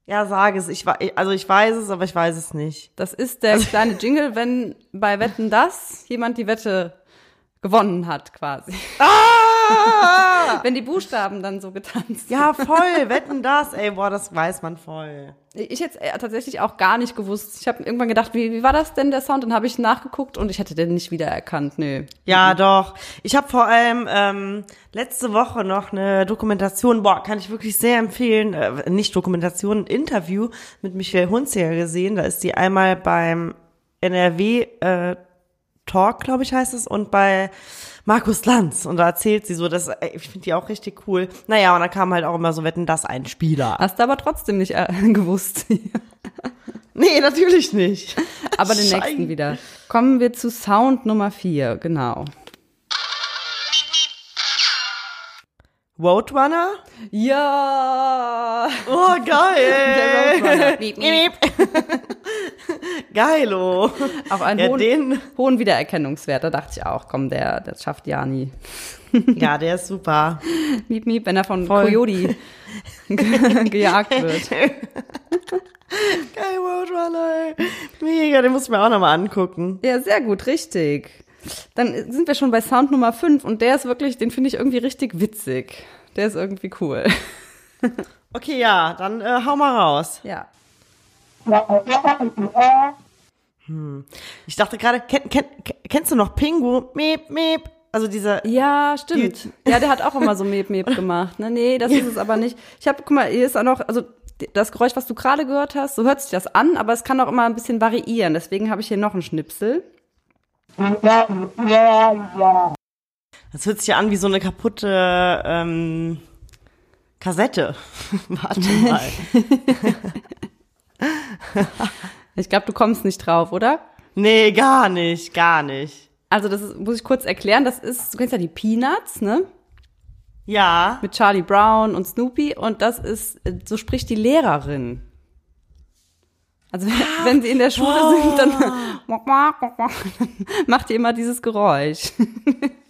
Ja, sag es. Ich, also ich weiß es, aber ich weiß es nicht. Das ist der kleine Jingle, wenn bei Wetten das jemand die Wette gewonnen hat, quasi. Ah! Wenn die Buchstaben dann so getanzt. Ja, voll. Wetten das. Ey, boah, das weiß man voll. Ich jetzt äh, tatsächlich auch gar nicht gewusst. Ich habe irgendwann gedacht, wie, wie war das denn der Sound? Dann habe ich nachgeguckt und ich hätte den nicht wiedererkannt. Nö. Ja, doch. Ich habe vor allem ähm, letzte Woche noch eine Dokumentation, boah, kann ich wirklich sehr empfehlen, äh, nicht Dokumentation, ein Interview mit Michael Hunziger gesehen. Da ist die einmal beim NRW äh, Talk, glaube ich, heißt es, und bei Markus Lanz. Und da erzählt sie so, dass ey, ich finde die auch richtig cool. Naja, und da kam halt auch immer so, wetten, das ein Spieler. Hast du aber trotzdem nicht äh, gewusst. Nee, natürlich nicht. aber den Scheiße. nächsten wieder. Kommen wir zu Sound Nummer vier, genau. Roadrunner? Ja! Oh, geil. Roadrunner. Miep, miep. Geilo. Auf einen Ja, hohen, den, hohen Wiedererkennungswert. Da dachte ich auch, komm, der, das schafft Jani. ja, der ist super. Miep, miep, wenn er von Voll. Coyote ge- gejagt wird. Geil, Roadrunner. Mega, den muss ich mir auch nochmal angucken. Ja, sehr gut, richtig. Dann sind wir schon bei Sound Nummer 5 und der ist wirklich, den finde ich irgendwie richtig witzig. Der ist irgendwie cool. Okay, ja, dann äh, hau mal raus. Ja. Ich dachte gerade, kenn, kenn, kennst du noch Pingu? Meep, meep. Also dieser, Ja, stimmt. Ja, der hat auch immer so Meep Meep gemacht. Ne? Nee, das ist es aber nicht. Ich habe, guck mal, hier ist auch noch, also das Geräusch, was du gerade gehört hast, so hört sich das an, aber es kann auch immer ein bisschen variieren. Deswegen habe ich hier noch einen Schnipsel. Das hört sich ja an wie so eine kaputte ähm, Kassette. Warte mal. Ich glaube, du kommst nicht drauf, oder? nee, gar nicht, gar nicht. Also das ist, muss ich kurz erklären, das ist, du kennst ja die Peanuts, ne? Ja. Mit Charlie Brown und Snoopy und das ist, so spricht die Lehrerin. Also wenn, wenn sie in der Schule sind, dann macht die immer dieses Geräusch.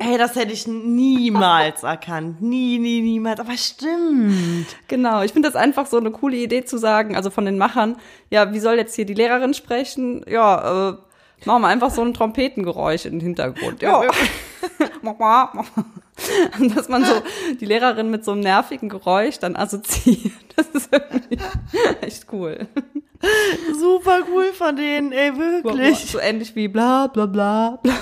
Ey, das hätte ich niemals erkannt. Nie, nie, niemals. Aber stimmt. Genau, ich finde das einfach so eine coole Idee zu sagen, also von den Machern, ja, wie soll jetzt hier die Lehrerin sprechen? Ja, äh, machen wir einfach so ein Trompetengeräusch im Hintergrund. Ja. Und dass man so die Lehrerin mit so einem nervigen Geräusch dann assoziiert. Das ist irgendwie echt cool. Super cool von denen, ey, wirklich. So ähnlich wie bla bla bla bla.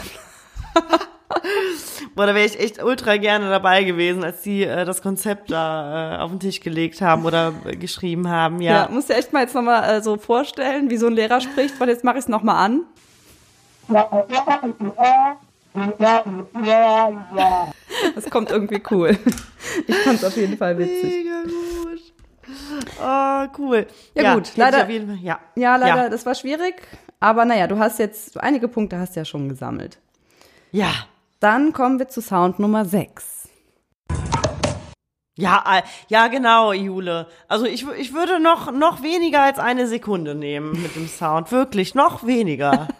Boah, da wäre ich echt ultra gerne dabei gewesen, als die äh, das Konzept da äh, auf den Tisch gelegt haben oder äh, geschrieben haben. Ja, Ja. musst dir echt mal jetzt nochmal äh, so vorstellen, wie so ein Lehrer spricht, weil jetzt mache ich es nochmal an. Das kommt irgendwie cool. Ich fand es auf jeden Fall witzig. Mega gut. Oh, cool. Ja, gut, hätte leider- Fall, ja. Ja, leider, Ja. das war schwierig. Aber naja, du hast jetzt, einige Punkte hast du ja schon gesammelt. Ja. Dann kommen wir zu Sound Nummer 6. Ja, äh, ja, genau, Jule. Also ich, ich würde noch, noch weniger als eine Sekunde nehmen mit dem Sound. Wirklich, noch weniger.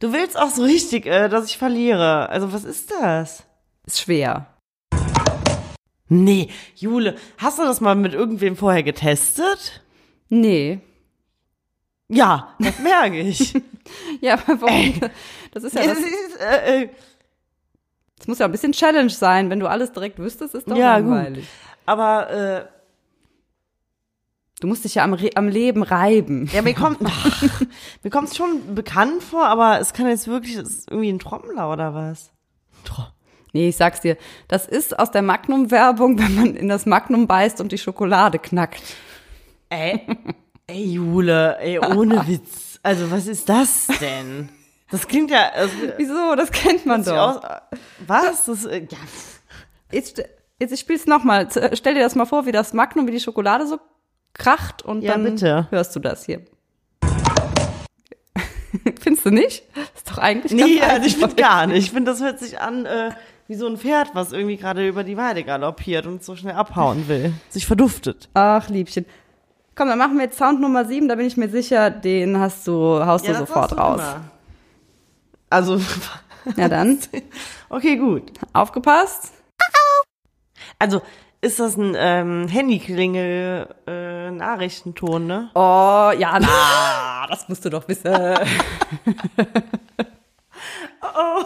Du willst auch so richtig, äh, dass ich verliere. Also was ist das? Ist schwer. Nee, Jule, hast du das mal mit irgendwem vorher getestet? Nee. Ja, das merke ich. Ja, aber warum? Das ist ja Es das, äh, äh, das muss ja ein bisschen Challenge sein. Wenn du alles direkt wüsstest, ist doch Ja, gut. langweilig. aber äh, Du musst dich ja am, am Leben reiben. ja, mir kommt, mir kommt es schon bekannt vor, aber es kann jetzt wirklich, es ist irgendwie ein Trommler oder was? Tro Nee, ich sag's dir. Das ist aus der Magnum-Werbung, wenn man in das Magnum beißt und die Schokolade knackt. Ey, ey, Jule, ey, ohne Witz. Also, was ist das denn? Das klingt ja. Also, Wieso? Das kennt man doch. aus, was? Das, äh, ja. Jetzt, jetzt ich spiel's nochmal. Stell dir das mal vor, wie das Magnum, wie die Schokolade so kracht und Ja, dann bitte. hörst du das hier. Findest du nicht? Ist doch eigentlich Nee, also ich finde gar nicht. Ich finde, das hört sich an äh, wie so ein Pferd, was irgendwie gerade über die Weide galoppiert und so schnell abhauen will. Sich verduftet. Ach, Liebchen. Komm, dann machen wir jetzt Sound Nummer 7, da bin ich mir sicher, den hast du, haust du das sofort du raus. immer. Also, Ja dann, okay, gut. aufgepasst. Also, ist das ein ähm, Handyklingel-Nachrichtenton, ne? Oh, ja, na, das musst du doch wissen.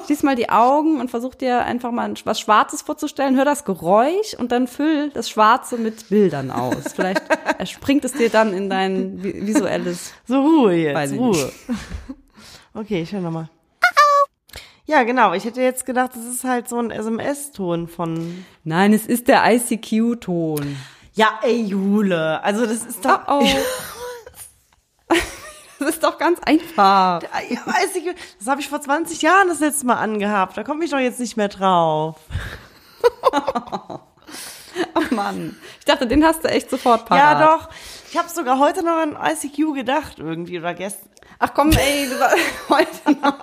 Schließ mal die Augen und versuch dir einfach mal was Schwarzes vorzustellen. Hör das Geräusch und dann füll das Schwarze mit Bildern aus. Vielleicht springt es dir dann in dein vi- visuelles. So, Ruhe jetzt, Ruhe. Okay, ich höre nochmal. Ja, genau. Ich hätte jetzt gedacht, das ist halt so ein SMS-Ton von. Nein, es ist der ICQ-Ton. Ja, ey, Jule. Also, das ist Oh, doch. oh. Das ist doch ganz einfach. Ich, das habe ich vor 20 Jahren das letzte Mal angehabt. Da komme ich doch jetzt nicht mehr drauf. Ach Mann. Ich dachte, den hast du echt sofort parat. Ja, doch. Ich habe sogar heute noch an ICQ gedacht irgendwie oder gestern. Ach komm, ey, du war heute noch.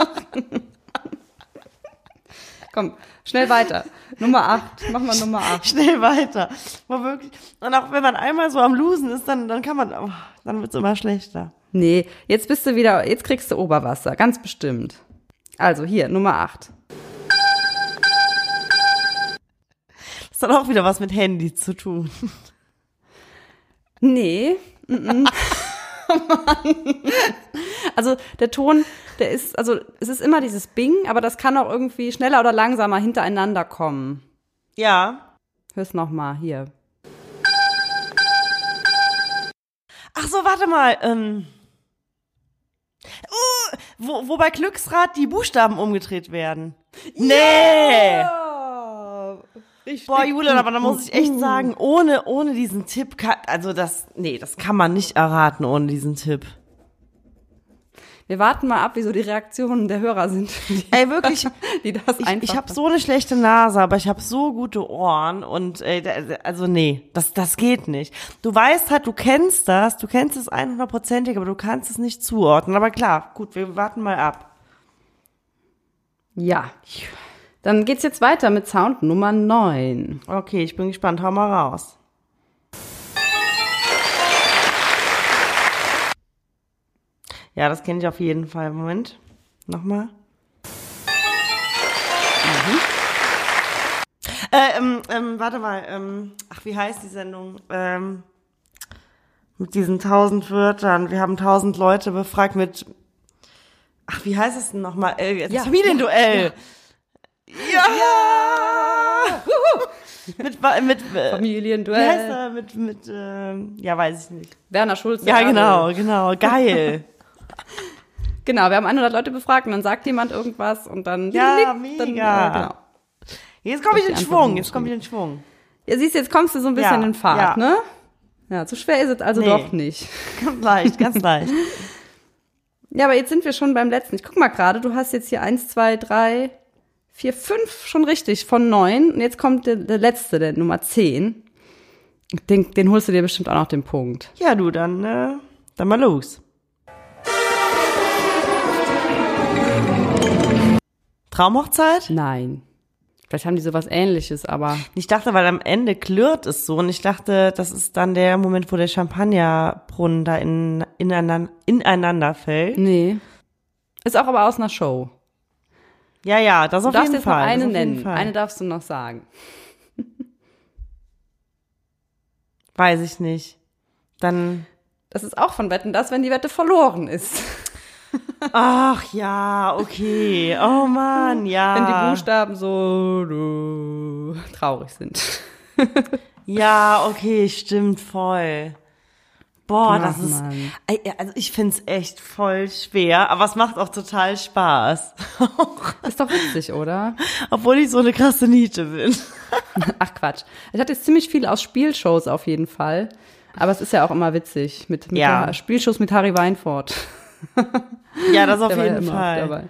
Komm, schnell weiter. Nummer 8. Mach mal Nummer 8. Schnell weiter. War wirklich. Und auch wenn man einmal so am Losen ist, dann, dann kann man, oh, dann wird's immer schlechter. Nee, jetzt bist du wieder, jetzt kriegst du Oberwasser, ganz bestimmt. Also hier, Nummer 8. Das hat auch wieder was mit Handy zu tun. Nee. mm, mm. Mann. also der Ton, der ist, also es ist immer dieses Bing, aber das kann auch irgendwie schneller oder langsamer hintereinander kommen. Ja. Hör's nochmal, hier. Ach so, warte mal. Ähm. Uh, wo, wo bei Glücksrad die Buchstaben umgedreht werden. Nee! Boah, Julian, aber da muss ich echt sagen, ohne, ohne diesen Tipp, kann, also das, nee, das kann man nicht erraten ohne diesen Tipp. Wir warten mal ab, wieso die Reaktionen der Hörer sind. Die, Ey, wirklich, die das ich, einfach. ich habe so eine schlechte Nase, aber ich habe so gute Ohren und ey, da- also nee, das das geht nicht. Du weißt halt, du kennst das, du kennst es 100%ig, aber du kannst es nicht zuordnen. Aber klar, gut, wir warten mal ab. ja. Dann geht's jetzt weiter mit Sound Nummer 9. Okay, ich bin gespannt, hau mal raus. Ja, das kenne ich auf jeden Fall. Moment, nochmal. Mhm. Äh, ähm, ähm, warte mal, ähm, ach, wie heißt die Sendung? Ähm, mit diesen tausend Wörtern. Wir haben tausend Leute befragt mit, ach, wie heißt es denn nochmal? Äh, das Ja, Familienduell. Ja! Mit, wa- mit, äh, wie heißt Familienduell. er? Mit, mit, ähm, ja, weiß ich nicht. Werner Schulze. Ja, Adel. genau, genau, geil. Genau, wir haben 100 Leute befragt und dann sagt jemand irgendwas und dann. Ja, dann, mega. äh, genau. Jetzt komme ich in Schwung, jetzt komme ich in Schwung. Ja, siehst du, jetzt kommst du so ein bisschen Ja, in Fahrt, ja. ne? Ja, so schwer ist es also Nee. doch nicht. Ganz leicht, ganz leicht. Ja, aber jetzt sind wir schon beim letzten. Ich guck mal gerade, du hast jetzt hier eins, zwei, drei, vier, fünf schon richtig von neun. Und jetzt kommt der, der letzte, der Nummer zehn. Den, den holst du dir bestimmt auch noch den Punkt. Ja, du, dann, äh, dann mal los. Traumhochzeit? Nein. Vielleicht haben die sowas ähnliches, aber Ich dachte, weil am Ende klirrt es so und ich dachte, das ist dann der Moment, wo der Champagnerbrunnen da in, ineinander, ineinander fällt. nee. Ist auch aber aus einer Show. Ja, ja, das Du auf darfst jeden jetzt noch Fall. eine jeden nennen. Fall. Eine darfst du noch sagen. Weiß ich nicht. Dann, Das ist auch von Wetten, das, wenn die Wette verloren ist. ach ja, okay. Oh Mann, ja. Wenn die Buchstaben so traurig sind. Ja, okay, stimmt voll. Boah, das Ach, ist, Mann. Also ich find's echt voll schwer, aber es macht auch total Spaß. Ist doch witzig, oder? Obwohl ich so eine krasse Niete bin. Ach Quatsch. Ich hatte jetzt ziemlich viel aus Spielshows auf jeden Fall. Aber es ist ja auch immer witzig. Mit, mit Ja. Spielshows mit Harry Weinfurt. Ja, das auf Der jeden Fall.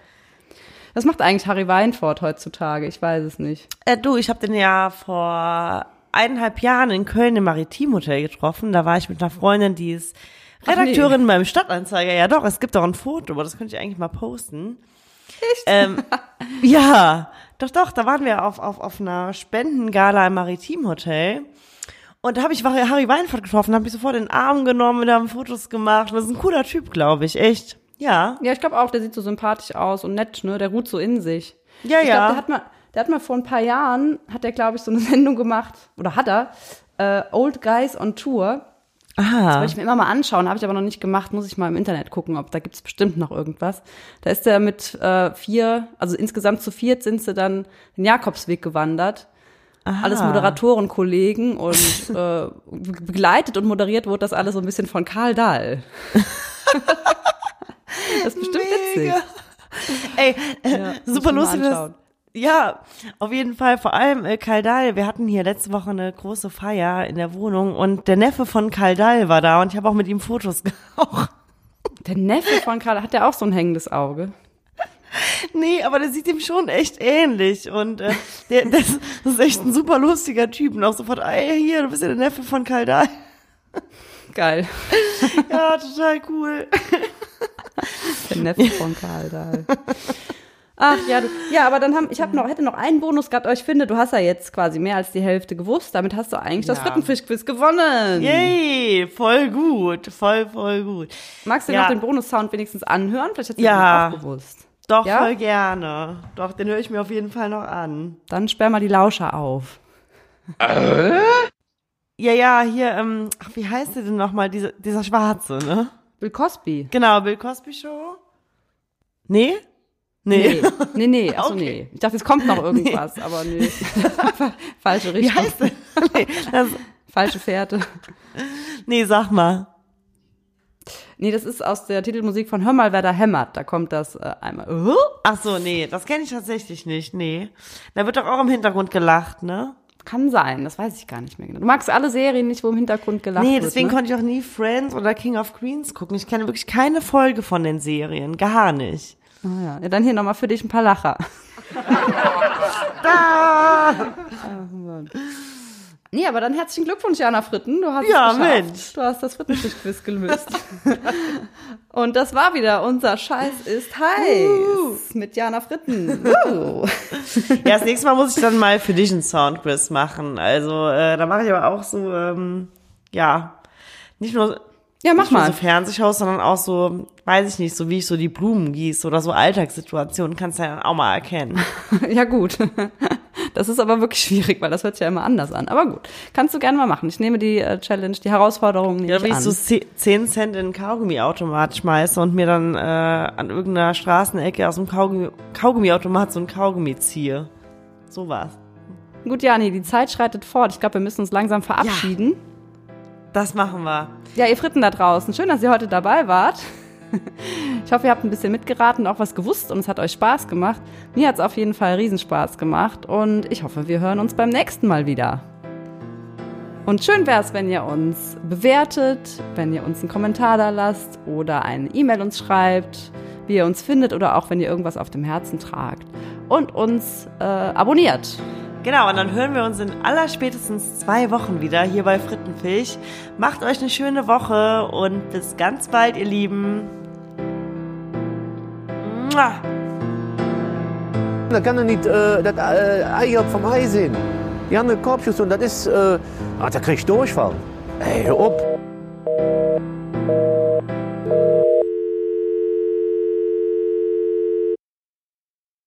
Was macht eigentlich Harry Weinfurt heutzutage? Ich weiß es nicht. Äh, du, ich habe den ja vor eineinhalb Jahren in Köln im Maritimhotel getroffen. Da war ich mit einer Freundin, die ist Ach, nee. Redakteurin beim Stadtanzeiger. Ja doch, es gibt auch ein Foto, aber das könnte ich eigentlich mal posten. Echt? Ähm, ja, doch, doch, da waren wir auf, auf, auf einer Spendengala im Maritimhotel. Und da habe ich Harry Weinfurt getroffen, habe ich sofort in den Arm genommen, wir haben Fotos gemacht. Das ist ein cooler Typ, glaube ich, echt. Ja. Ja, ich glaube auch, der sieht so sympathisch aus und nett, ne? Der ruht so in sich. Ja, ich ja. Glaub, der hat mal, der hat mal vor ein paar Jahren, hat der, glaube ich, so eine Sendung gemacht, oder hat er, äh, Old Guys on Tour. Aha. Wollte ich mir immer mal anschauen, habe ich aber noch nicht gemacht. Muss ich mal im Internet gucken, ob da gibt's bestimmt noch irgendwas. Da ist er mit äh, vier, also insgesamt zu viert sind sie dann den Jakobsweg gewandert. Alles Moderatorenkollegen und äh, begleitet und moderiert wurde das alles so ein bisschen von Karl Dahl. das ist bestimmt witzig. Ey, äh, Ja, super lustig. dass-. Ja, auf jeden Fall. Vor allem äh, Karl Dahl. Wir hatten hier letzte Woche eine große Feier in der Wohnung und der Neffe von Karl Dahl war da und ich habe auch mit ihm Fotos gemacht. Der Neffe von Karl, hat der auch so ein hängendes Auge? Nee, aber der sieht ihm schon echt ähnlich und äh, der, das, das ist echt ein super lustiger Typ und auch sofort, ey, hier, du bist ja der Neffe von Karl Dahl. Geil. Ja, total cool. Der Neffe von Karl Dahl. Ach ja, du, ja, aber dann haben ich habe noch hätte noch einen Bonus gehabt, aber ich finde, du hast ja jetzt quasi mehr als die Hälfte gewusst. Damit hast du eigentlich das Ja. Frittenfischquiz gewonnen. Yay, voll gut, voll, voll gut. Magst du Ja. noch den Bonus-Sound wenigstens anhören? Vielleicht hast du Ja. auch gewusst. Doch, Ja? voll gerne. Doch, den höre ich mir auf jeden Fall noch an. Dann sperr mal die Lauscher auf. Ja, ja, hier, ähm, ach, wie heißt der denn nochmal, dieser, dieser Schwarze, ne? Bill Cosby. Genau, Bill Cosby Show? Nee? Nee. Nee, nee, nee. Achso, Okay. nee. Ich dachte, es kommt noch irgendwas, aber nee. Falsche Wie Richtung. heißt der? nee, das, Falsche Fährte. nee, sag mal. Nee, das ist aus der Titelmusik von Hör mal, wer da hämmert. Da kommt das äh, einmal. Uh? Ach so, nee, das kenne ich tatsächlich nicht, nee. Da wird doch auch im Hintergrund gelacht, ne? Kann sein, das weiß ich gar nicht mehr genau. Du magst alle Serien nicht, wo im Hintergrund gelacht Nee, wird. deswegen ne? konnte ich auch nie Friends oder King of Queens gucken. Ich kenne wirklich keine Folge von den Serien. Gar nicht. Ah, ja. ja, dann hier nochmal für dich ein paar Lacher. Nee, aber dann herzlichen Glückwunsch, Jana Fritten. Du hast Ja, es geschafft. Mensch. Du hast das Frittenschicht-Quiz gelöst. Und das war wieder unser Scheiß ist heiß mit Jana Fritten. Uh. Ja, das nächste Mal muss ich dann mal für dich einen Soundquiz machen. Also, äh, da mache ich aber auch so, ähm, ja, nicht nur, Ja, mach nicht mal. so Fernsehshows, sondern auch so, weiß ich nicht, so wie ich so die Blumen gieße oder so Alltagssituationen kannst du ja dann auch mal erkennen. Ja, gut. Das ist aber wirklich schwierig, weil das hört sich ja immer anders an. Aber gut, kannst du gerne mal machen. Ich nehme die äh, Challenge, die Herausforderung nehme Ja, ich wie ich an. so ze- 10 Cent in einen Kaugummiautomat schmeiße und mir dann äh, an irgendeiner Straßenecke aus dem Kaugummi Kaugummiautomat so ein Kaugummi ziehe. So war's. Gut, Jani, die Zeit schreitet fort. Ich glaube, wir müssen uns langsam verabschieden. Das machen wir. Ja, ihr Fritten da draußen, schön, dass ihr heute dabei wart. Ich hoffe, ihr habt ein bisschen mitgeraten und auch was gewusst und es hat euch Spaß gemacht. Mir hat es auf jeden Fall Riesenspaß gemacht und ich hoffe, wir hören uns beim nächsten Mal wieder. Und schön wäre es, wenn ihr uns bewertet, wenn ihr uns einen Kommentar da lasst oder eine E-Mail uns schreibt, wie ihr uns findet oder auch wenn ihr irgendwas auf dem Herzen tragt. Und uns äh, abonniert. Genau, und dann hören wir uns in allerspätestens zwei Wochen wieder hier bei Frittenfisch. Macht euch eine schöne Woche und bis ganz bald, ihr Lieben. Mua. Da kann er nicht äh, das äh, Ei vom Ei sehen. Die haben eine Korbschuss und das ist, äh, ah, da krieg ich Durchfall. Ey, hör op.